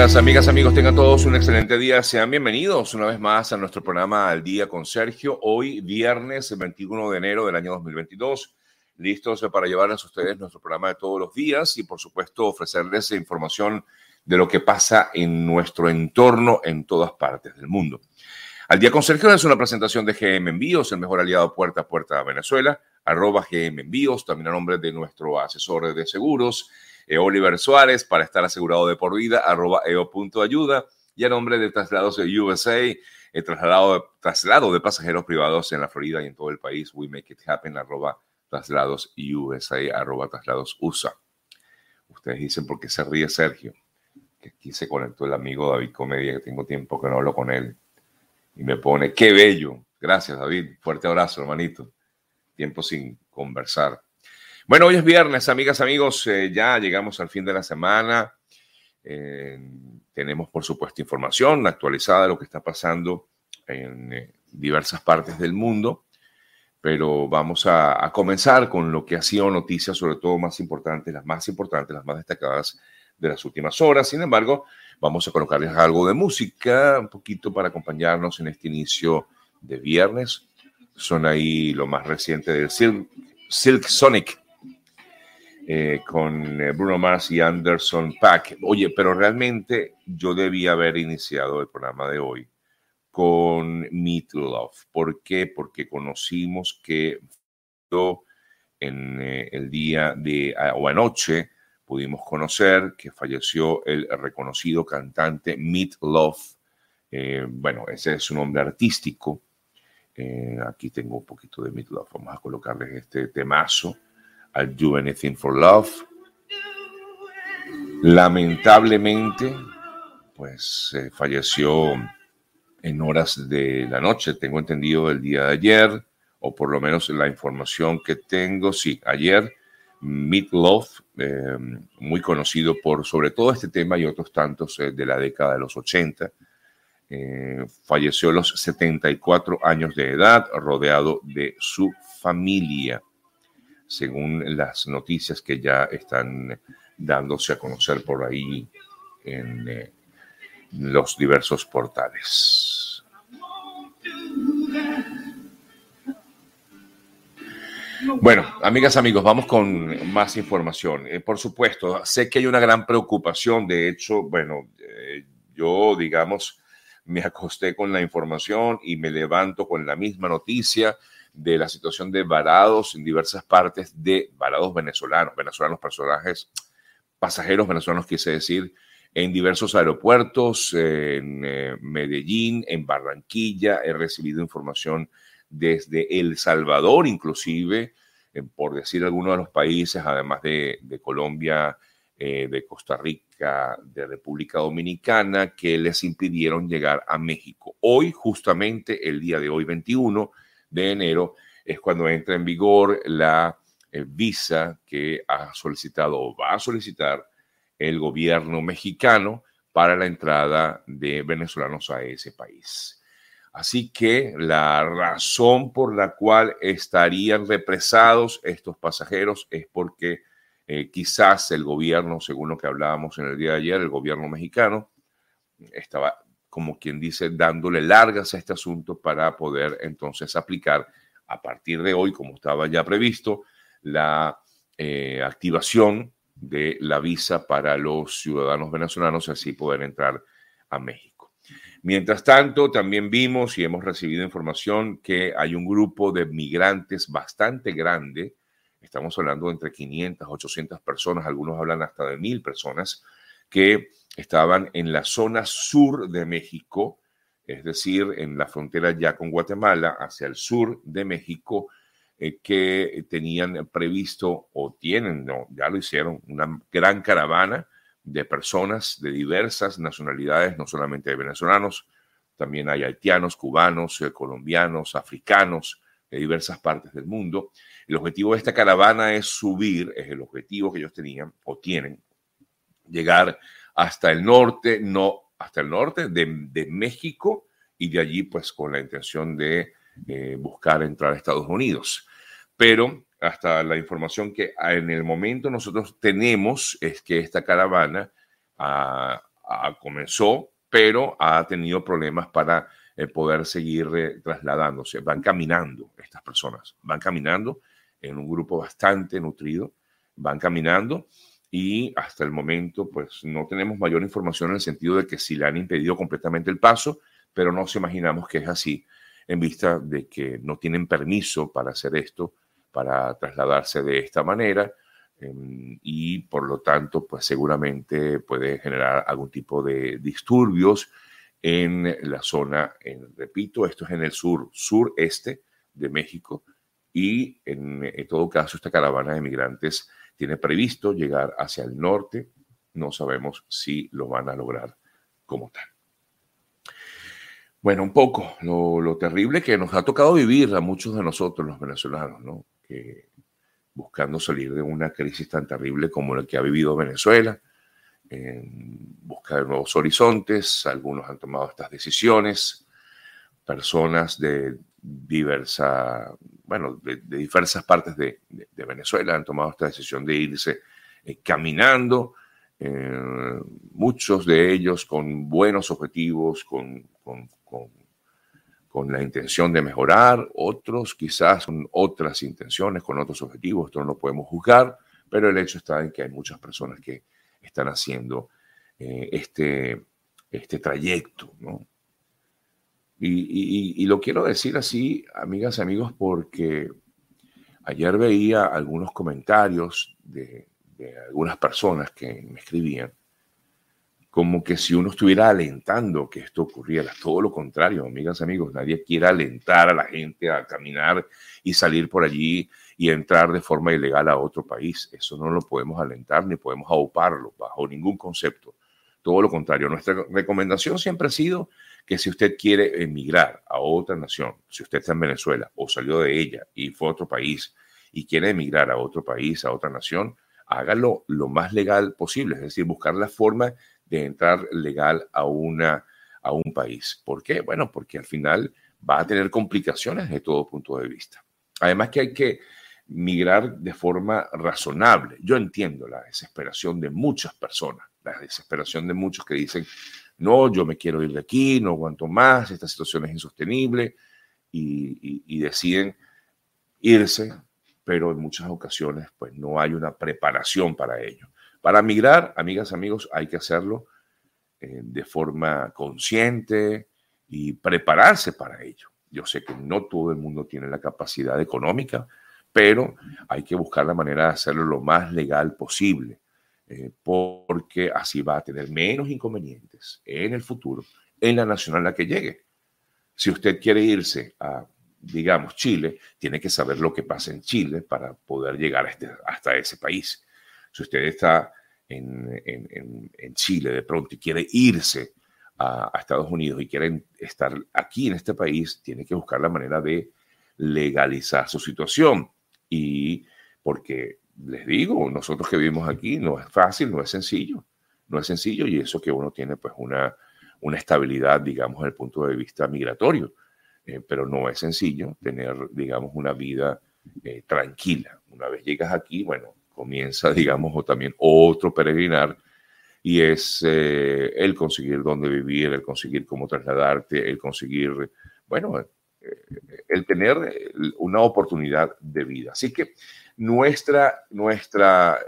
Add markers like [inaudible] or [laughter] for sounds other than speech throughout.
amigas, amigos, tengan todos un excelente día. Sean bienvenidos una vez más a nuestro programa Al Día con Sergio. Hoy, viernes 21 de enero del año 2022, listos para llevarles a ustedes nuestro programa de todos los días y, por supuesto, ofrecerles información de lo que pasa en nuestro entorno en todas partes del mundo. Al Día con Sergio es una presentación de GM Envíos, el mejor aliado puerta a puerta a Venezuela, arroba GM Envíos, también a nombre de nuestro asesor de seguros Oliver Suárez para estar asegurado de por vida, arroba eo.ayuda y a nombre de Traslados USA, el traslado, de, traslado de pasajeros privados en la Florida y en todo el país, we make it happen, arroba traslados USA, arroba traslados USA. Ustedes dicen por qué se ríe Sergio, que aquí se conectó el amigo David Comedia, que tengo tiempo que no hablo con él, y me pone, qué bello. Gracias David, fuerte abrazo hermanito. Tiempo sin conversar. Bueno, hoy es viernes, amigas, amigos, eh, ya llegamos al fin de la semana. Eh, tenemos, por supuesto, información actualizada de lo que está pasando en eh, diversas partes del mundo, pero vamos a, comenzar con lo que ha sido noticias, sobre todo más importantes, las más importantes, las más destacadas de las últimas horas. Sin embargo, vamos a colocarles algo de música, un poquito para acompañarnos en este inicio de viernes. Son ahí lo más reciente del Silk Sonic eh, con eh, Bruno Mars y Anderson Pack. Oye, pero realmente yo debía haber iniciado el programa de hoy con Meet Love. ¿Por qué? Porque conocimos que en eh, el día de, o anoche, pudimos conocer que falleció el reconocido cantante Meat Love. bueno, ese es su nombre artístico. aquí tengo un poquito de Meat Love. Vamos a colocarles este temazo I'll Do Anything for Love. Lamentablemente, pues eh, falleció en horas de la noche, tengo entendido el día de ayer, o por lo menos la información que tengo, sí, ayer, Meat Love, eh, muy conocido por sobre todo este tema y otros tantos eh, de la década de los 80, falleció a los 74 años de edad, rodeado de su familia según las noticias que ya están dándose a conocer por ahí en eh, los diversos portales. Bueno, amigas, amigos, vamos con más información. Eh, por supuesto, sé que hay una gran preocupación. De hecho, bueno, eh, yo, digamos, me acosté con la información y me levanto con la misma noticia de la situación de varados en diversas partes de varados venezolanos, venezolanos personajes, pasajeros venezolanos, quise decir, en diversos aeropuertos, en eh, Medellín, en Barranquilla. He recibido información desde El Salvador, inclusive, por decir algunos de los países, además de, Colombia, eh, de Costa Rica, de República Dominicana, que les impidieron llegar a México. Hoy, justamente el día de hoy, 21, de enero es cuando entra en vigor la eh, visa que ha solicitado o va a solicitar el gobierno mexicano para la entrada de venezolanos a ese país. Así que la razón por la cual estarían represados estos pasajeros es porque eh, quizás el gobierno, según lo que hablábamos en el día de ayer, el gobierno mexicano estaba como quien dice, dándole largas a este asunto para poder entonces aplicar a partir de hoy, como estaba ya previsto, la eh, activación de la visa para los ciudadanos venezolanos y así poder entrar a México. Mientras tanto, también vimos y hemos recibido información que hay un grupo de migrantes bastante grande, estamos hablando de entre 500, 800 personas, algunos hablan hasta de mil personas, que estaban en la zona sur de México, es decir, en la frontera ya con Guatemala, hacia el sur de México, eh, que tenían previsto o tienen, no, ya lo hicieron, una gran caravana de personas de diversas nacionalidades, no solamente de venezolanos, también hay haitianos, cubanos, eh, colombianos, africanos, de diversas partes del mundo. El objetivo de esta caravana es subir, es el objetivo que ellos tenían o tienen, llegar hasta el norte, no, hasta el norte de, México y de allí pues con la intención de eh, buscar entrar a Estados Unidos. Pero hasta la información que en el momento nosotros tenemos es que esta caravana comenzó, pero ha tenido problemas para eh, poder seguir eh, trasladándose. Van caminando estas personas, van caminando en un grupo bastante nutrido, van caminando y hasta el momento pues no tenemos mayor información en el sentido de que si le han impedido completamente el paso, pero no nos imaginamos que es así en vista de que no tienen permiso para hacer esto, para trasladarse de esta manera em, y por lo tanto pues seguramente puede generar algún tipo de disturbios en la zona, en, repito, esto es en el sur, sureste de México y en todo caso esta caravana de migrantes tiene previsto llegar hacia el norte. No sabemos si lo van a lograr como tal. Bueno, un poco lo, terrible que nos ha tocado vivir a muchos de nosotros, los venezolanos, ¿no? Buscando salir de una crisis tan terrible como la que ha vivido Venezuela, en busca de nuevos horizontes, algunos han tomado estas decisiones, personas de diversa, bueno, de, diversas partes de, Venezuela han tomado esta decisión de irse eh, caminando, eh, muchos de ellos con buenos objetivos, con, con, con, la intención de mejorar, otros quizás con otras intenciones, con otros objetivos, esto no lo podemos juzgar, pero el hecho está en que hay muchas personas que están haciendo eh, este, este trayecto, ¿no? Y, lo quiero decir así, amigas y amigos, porque ayer veía algunos comentarios de, algunas personas que me escribían, como que si uno estuviera alentando que esto ocurriera. Todo lo contrario, amigas y amigos, nadie quiere alentar a la gente a caminar y salir por allí y entrar de forma ilegal a otro país. Eso no lo podemos alentar ni podemos auparlo bajo ningún concepto. Todo lo contrario, nuestra recomendación siempre ha sido que si usted quiere emigrar a otra nación, si usted está en Venezuela o salió de ella y fue a otro país y quiere emigrar a otro país, a otra nación, hágalo lo más legal posible, es decir, buscar la forma de entrar legal a, una, a un país. ¿Por qué? Bueno, porque al final va a tener complicaciones de todo punto de vista. Además que hay que migrar de forma razonable. Yo entiendo la desesperación de muchas personas, la desesperación de muchos que dicen, no, yo me quiero ir de aquí, no aguanto más, esta situación es insostenible y, deciden irse, pero en muchas ocasiones pues no hay una preparación para ello. Para migrar, amigas, amigos, hay que hacerlo eh, de forma consciente y prepararse para ello. Yo sé que no todo el mundo tiene la capacidad económica, pero hay que buscar la manera de hacerlo lo más legal posible. Eh, porque así va a tener menos inconvenientes en el futuro en la nacional a la que llegue. Si usted quiere irse a, digamos, Chile, tiene que saber lo que pasa en Chile para poder llegar este, hasta ese país. Si usted está en, en, Chile de pronto y quiere irse a, a Estados Unidos y quiere estar aquí en este país, tiene que buscar la manera de legalizar su situación. Y porque les digo, nosotros que vivimos aquí, no es fácil, no es sencillo, no es sencillo y eso que uno tiene pues una, una estabilidad, digamos, desde el punto de vista migratorio, eh, pero no es sencillo tener, digamos, una vida eh, tranquila. Una vez llegas aquí, bueno, comienza, [laughs] digamos, o también otro peregrinar y es eh, el conseguir dónde vivir, el conseguir cómo trasladarte, el conseguir, bueno, el tener una oportunidad de vida. Así que nuestra, nuestra,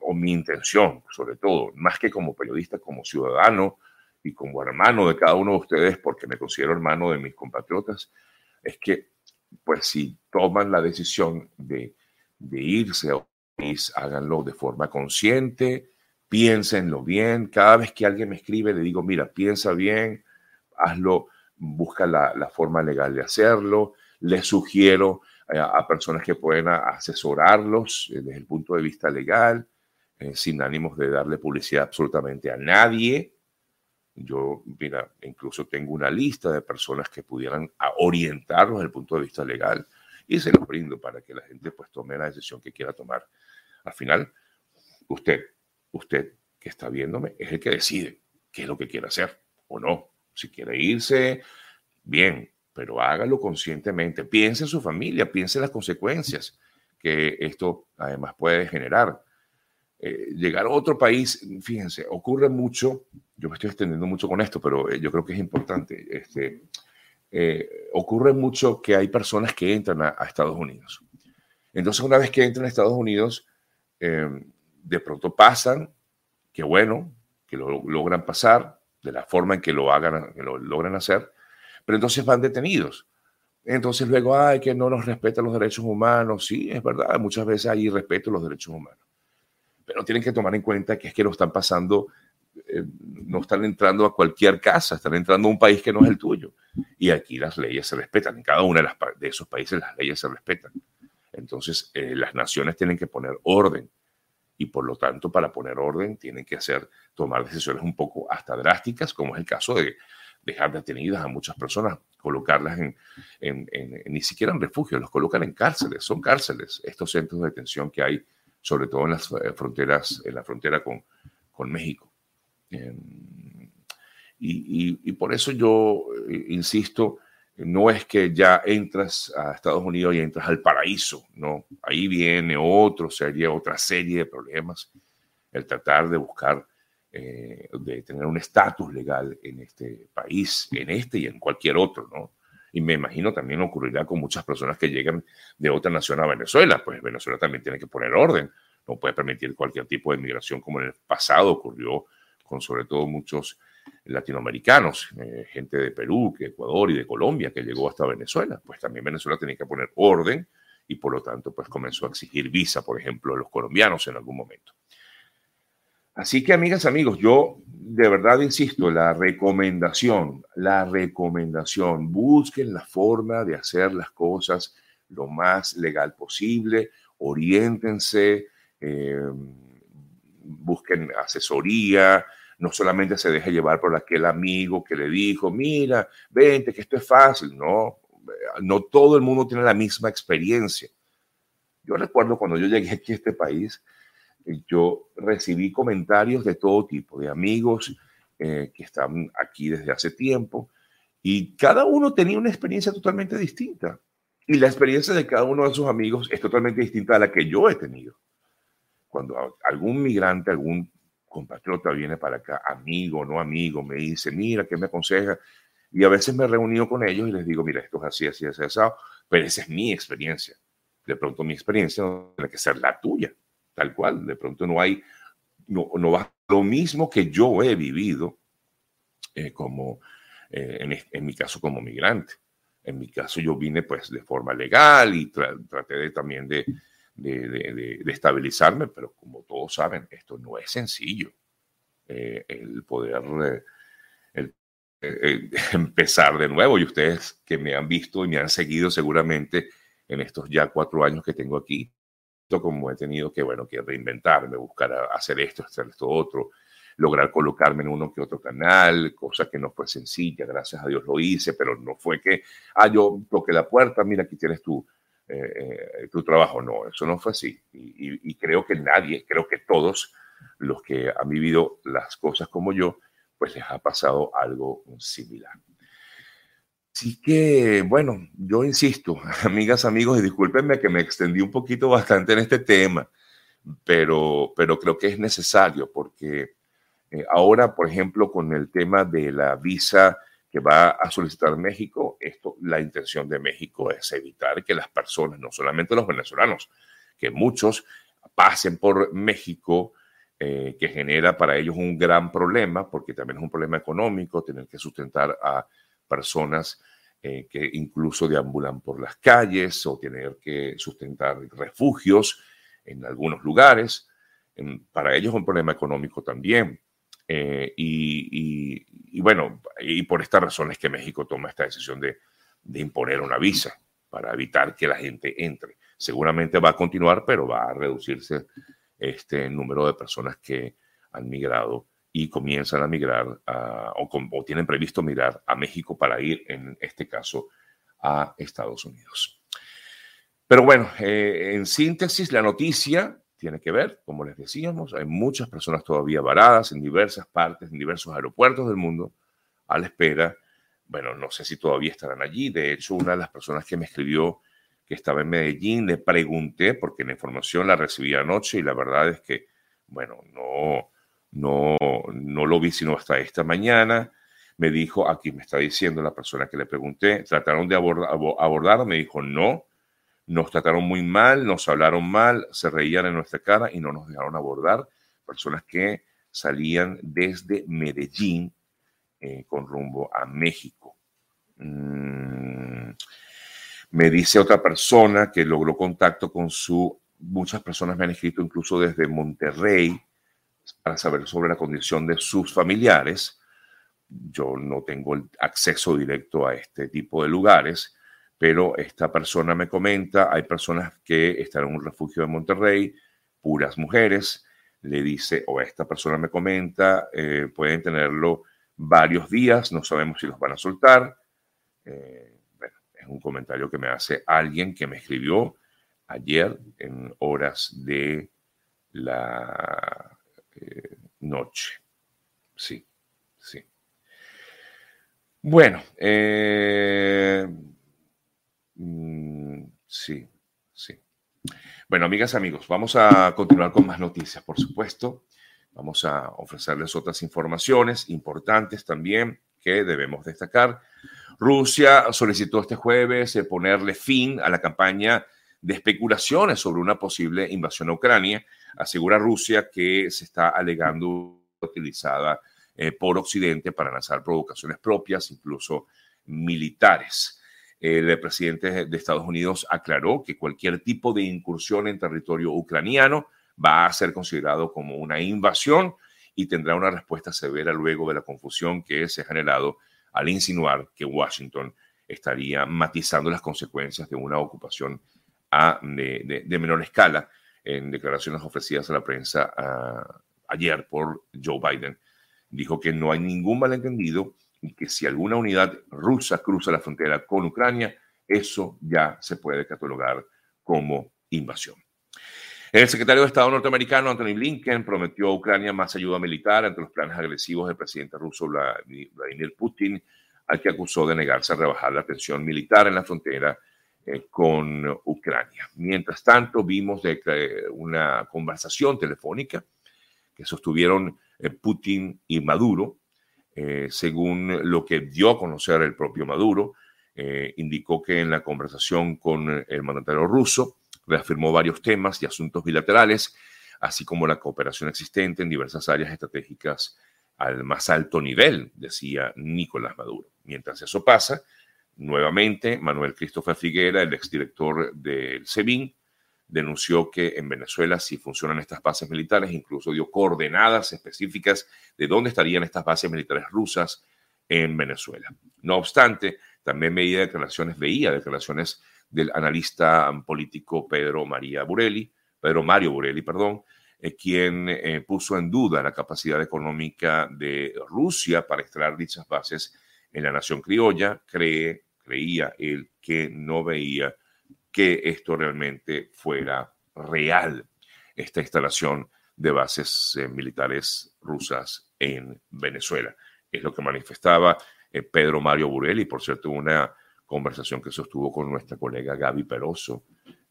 o mi intención, sobre todo, más que como periodista, como ciudadano y como hermano de cada uno de ustedes, porque me considero hermano de mis compatriotas, es que, pues, si toman la decisión de, de irse a país, háganlo de forma consciente, piénsenlo bien. Cada vez que alguien me escribe, le digo, mira, piensa bien, hazlo, busca la, la forma legal de hacerlo. Les sugiero a, personas que pueden asesorarlos eh, desde el punto de vista legal, eh, sin ánimos de darle publicidad absolutamente a nadie. Yo, mira, incluso tengo una lista de personas que pudieran orientarlos desde el punto de vista legal y se los brindo para que la gente pues tome la decisión que quiera tomar. Al final, usted, usted que está viéndome, es el que decide qué es lo que quiere hacer o no. Si quiere irse, bien, pero hágalo conscientemente. Piense en su familia, piense en las consecuencias que esto además puede generar. eh, llegar a otro país, fíjense, ocurre mucho, yo me estoy extendiendo mucho con esto, pero eh, yo creo que es importante, este, eh, ocurre mucho que hay personas que entran a, Estados Unidos. Entonces, una vez que entran a Estados Unidos, de pronto pasan, qué bueno, que lo logran pasar de la forma en que lo hagan, que lo logran hacer, pero entonces van detenidos. Entonces luego, ay, que no nos respetan los derechos humanos. Sí, es verdad, muchas veces hay respeto a los derechos humanos. Pero tienen que tomar en cuenta que es que lo están pasando, eh, no están entrando a cualquier casa, están entrando a un país que no es el tuyo. Y aquí las leyes se respetan. En cada uno de, esos países las leyes se respetan. Entonces, eh, las naciones tienen que poner orden. Y por lo tanto, para poner orden, tienen que hacer, tomar decisiones un poco hasta drásticas, como es el caso de dejar detenidas a muchas personas, colocarlas en, ni siquiera en refugios, los colocan en cárceles, son cárceles, estos centros de detención que hay, sobre todo en las eh, fronteras, en la frontera con, con México. Em, y, y, por eso yo eh, insisto, no es que ya entras a Estados Unidos y entras al paraíso, no, ahí viene otro serie, otra serie de problemas, el tratar de buscar eh, de tener un estatus legal en este país, en este y en cualquier otro, ¿no? Y me imagino también ocurrirá con muchas personas que llegan de otra nación a Venezuela, pues Venezuela también tiene que poner orden, no puede permitir cualquier tipo de migración como en el pasado ocurrió con sobre todo muchos latinoamericanos, eh, gente de Perú, que Ecuador y de Colombia que llegó hasta Venezuela, pues también Venezuela tenía que poner orden y por lo tanto pues comenzó a exigir visa, por ejemplo, a los colombianos en algún momento. Así que, amigas, amigos, yo de verdad insisto, la recomendación, la recomendación, busquen la forma de hacer las cosas lo más legal posible, oriéntense, em, busquen asesoría, no solamente se deje llevar por aquel amigo que le dijo, mira, vente, que esto es fácil, no, no todo el mundo tiene la misma experiencia. Yo recuerdo cuando yo llegué aquí a este país, yo recibí comentarios de todo tipo, de amigos eh, que están aquí desde hace tiempo, y cada uno tenía una experiencia totalmente distinta. Y la experiencia de cada uno de sus amigos es totalmente distinta a la que yo he tenido. Cuando algún migrante, algún compatriota viene para acá, amigo, no amigo, me dice, mira, ¿qué me aconseja? Y a veces me he reunido con ellos y les digo, mira, esto es así, así, así, así, pero esa es mi experiencia. De pronto mi experiencia tiene que ser la tuya tal cual. De pronto no hay, no, no va lo mismo que yo he vivido eh, como, eh, en, en, mi caso, como migrante. En mi caso, yo vine pues de forma legal y traté de, también de, de, de, estabilizarme, pero como todos saben, esto no es sencillo. Eh, el poder [laughs] empezar de nuevo y ustedes que me han visto y me han seguido seguramente en estos ya cuatro años que tengo aquí, como he tenido que, bueno, que reinventarme, buscar hacer esto, hacer esto otro, lograr colocarme en uno que otro canal, cosa que no fue sencilla, gracias a Dios lo hice, pero no fue que, ah, yo toqué la puerta, mira, aquí tienes tu, eh, eh, tu trabajo. No, eso no fue así. Y, y, creo que nadie, creo que todos los que han vivido las cosas como yo, pues les ha pasado algo similar. Así que, bueno, yo insisto, [laughs] amigas, amigos, y discúlpenme que me extendí un poquito bastante en este tema, pero, pero creo que es necesario porque eh, ahora, por ejemplo, con el tema de la visa que va a solicitar México, esto, la intención de México es evitar que las personas, no solamente los venezolanos, que muchos pasen por México, eh, que genera para ellos un gran problema, porque también es un problema económico, tener que sustentar a personas eh, que incluso deambulan por las calles o tener que sustentar refugios en algunos lugares. para ellos es un problema económico también. Eh, y, bueno, y por estas razones que México toma esta decisión de, de imponer una visa para evitar que la gente entre. Seguramente va a continuar, pero va a reducirse este número de personas que han migrado y comienzan a migrar o, tienen previsto migrar a México para ir, en este caso, a Estados Unidos. Pero bueno, eh, en síntesis, la noticia tiene que ver, como les decíamos, hay muchas personas todavía varadas en diversas partes, en diversos aeropuertos del mundo, a la espera. Bueno, no sé si todavía estarán allí. De hecho, una de las personas que me escribió que estaba en Medellín, le pregunté, porque la información la recibí anoche y la verdad es que Bueno, no, no, no lo vi sino hasta esta mañana. Me dijo, aquí me está diciendo la persona que le pregunté, trataron de abordar, abordar, me dijo, no, nos trataron muy mal, nos hablaron mal, se reían en nuestra cara y no nos dejaron abordar. Personas que salían desde Medellín eh, con rumbo a México. Mm, me dice otra persona que logró contacto con su, muchas personas me han escrito incluso desde Monterrey para saber sobre la condición de sus familiares. Yo no tengo el acceso directo a este tipo de lugares, pero esta persona me comenta, hay personas que están en un refugio de Monterrey, puras mujeres, le dice, o esta persona me comenta, eh, pueden tenerlo varios días, no sabemos si los van a soltar. Eh, bueno, es un comentario que me hace alguien que me escribió ayer en horas de la eh, noche. Sí, sí. Bueno, mm, sí, sí. Bueno, amigas, amigos, vamos a continuar con más noticias, por supuesto. Vamos a ofrecerles otras informaciones importantes también que debemos destacar. Rusia solicitó este jueves eh, ponerle fin a la campaña de especulaciones sobre una posible invasión a Ucrania. Asegura Rusia que se está alegando utilizada eh, por Occidente para lanzar provocaciones propias, incluso militares. El presidente de Estados Unidos aclaró que cualquier tipo de incursión en territorio ucraniano va a ser considerado como una invasión y tendrá una respuesta severa luego de la confusión que se ha generado al insinuar que Washington estaría matizando las consecuencias de una ocupación de, menor escala en declaraciones ofrecidas a la prensa ayer por Joe Biden. Dijo que no hay ningún malentendido y que si alguna unidad rusa cruza la frontera con Ucrania, eso ya se puede catalogar como invasión. El secretario de Estado norteamericano Anthony Blinken prometió a Ucrania más ayuda militar ante los planes agresivos del presidente ruso Vladimir Putin, al que acusó de negarse a rebajar la tensión militar en la frontera eh, con Ucrania. Mientras tanto, vimos de, una conversación telefónica que sostuvieron eh, Putin y Maduro, eh, según lo que dio a conocer el propio Maduro, eh, indicó que en la conversación con el mandatario ruso reafirmó varios temas y asuntos bilaterales, así como la cooperación existente en diversas áreas estratégicas al más alto nivel, decía Nicolás Maduro. Mientras eso pasa, nuevamente Manuel Christopher Figuera, el exdirector del SEBIN, denunció que en Venezuela si funcionan estas bases militares, incluso dio coordenadas específicas de dónde estarían estas bases militares rusas en Venezuela. No obstante, también veía declaraciones, veía declaraciones del analista político Pedro María Burelli, Pedro Mario Burelli, perdón, eh, quien eh, puso en duda la capacidad económica de Rusia para extraer dichas bases en la nación criolla. Cree, creía él que no veía que esto realmente fuera real, esta instalación de bases eh, militares rusas en Venezuela. Es lo que manifestaba eh, Pedro Mario Burelli, por cierto, una conversación que sostuvo con nuestra colega Gaby Peroso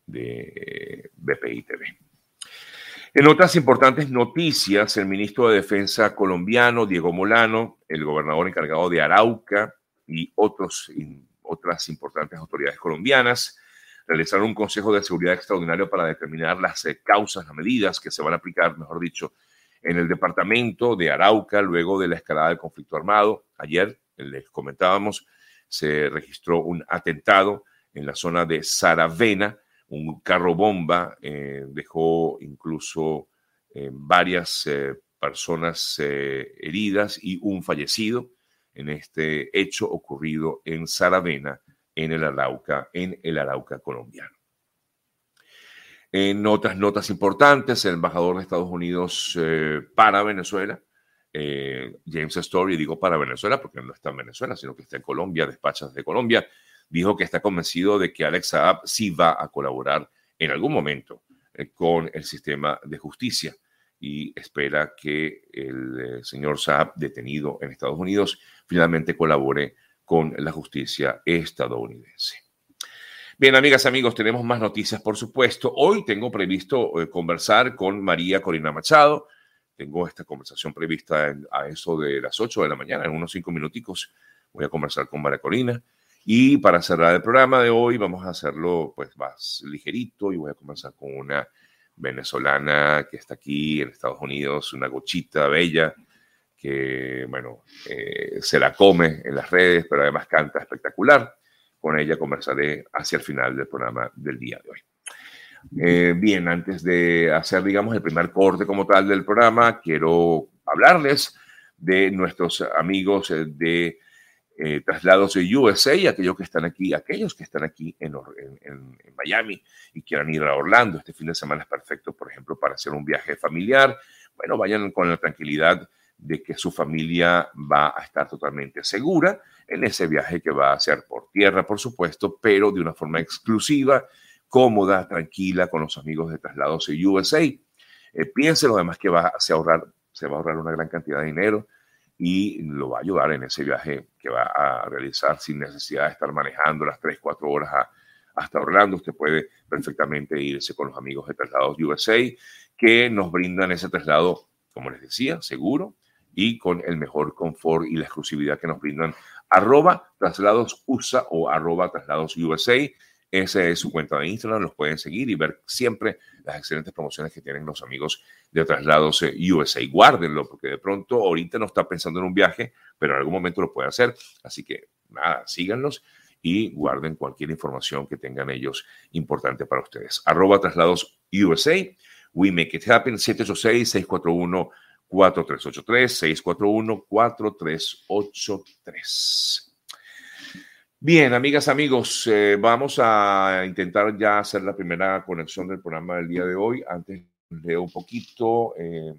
de eh, BPI TV. En otras importantes noticias, el ministro de Defensa colombiano, Diego Molano, el gobernador encargado de Arauca y otros, otras importantes autoridades colombianas realizar un Consejo de Seguridad Extraordinario para determinar las eh, causas, las medidas que se van a aplicar, mejor dicho, en el departamento de Arauca luego de la escalada del conflicto armado. Ayer, les comentábamos, se registró un atentado en la zona de Saravena, un carro bomba eh, dejó incluso eh, varias personas heridas y un fallecido en este hecho ocurrido en Saravena, en el Arauca, en el Arauca colombiano. En otras notas importantes, el embajador de Estados Unidos eh, para Venezuela, eh, James Story, digo para Venezuela porque no está en Venezuela, sino que está en Colombia, despachas de Colombia, dijo que está convencido de que Alex Saab sí va a colaborar en algún momento eh, con el sistema de justicia y espera que el señor Saab, detenido en Estados Unidos, finalmente colabore con la justicia estadounidense. Bien, amigas, amigos, tenemos más noticias, por supuesto. Hoy tengo previsto eh, conversar con María Corina Machado. Tengo esta conversación prevista a eso de las 8 de la mañana, en unos 5 minuticos. Voy a conversar con María Corina. Y para cerrar el programa de hoy, vamos a hacerlo pues más ligerito y voy a conversar con una venezolana que está aquí en Estados Unidos, una gochita bella, que, bueno, eh, se la come en las redes, pero además canta espectacular. Con ella conversaré hacia el final del programa del día de hoy. Eh, bien, antes de hacer, digamos, el primer corte como tal del programa, quiero hablarles de nuestros amigos eh, de eh, traslados de USA, aquellos que están aquí, aquellos que están aquí en, Miami y quieran ir a Orlando. Este fin de semana es perfecto, por ejemplo, para hacer un viaje familiar. Bueno, vayan con la tranquilidad de que su familia va a estar totalmente segura en ese viaje que va a ser por tierra, por supuesto, pero de una forma exclusiva, cómoda, tranquila, con los amigos de Traslados de USA. Eh, piénselo además que va, se, ahorrar, se va a ahorrar una gran cantidad de dinero y lo va a ayudar en ese viaje que va a realizar sin necesidad de estar manejando las 3, 4 horas hasta Orlando. Usted puede perfectamente irse con los amigos de Traslados USA que nos brindan ese traslado, como les decía, seguro, y con el mejor confort y la exclusividad que nos brindan. Arroba traslados USA o arroba traslados USA. Esa es su cuenta de Instagram, los pueden seguir y ver siempre las excelentes promociones que tienen los amigos de Traslados eh, USA. Guárdenlo, porque de pronto ahorita no está pensando en un viaje, pero en algún momento lo puede hacer. Así que nada, síganlos y guarden cualquier información que tengan ellos importante para ustedes. Arroba Traslados USA. We Make It Happen, 786 641 4383-641-4383. Bien, amigas, amigos, eh, vamos a intentar ya hacer la primera conexión del programa del día de hoy. Antes leo un poquito. Eh,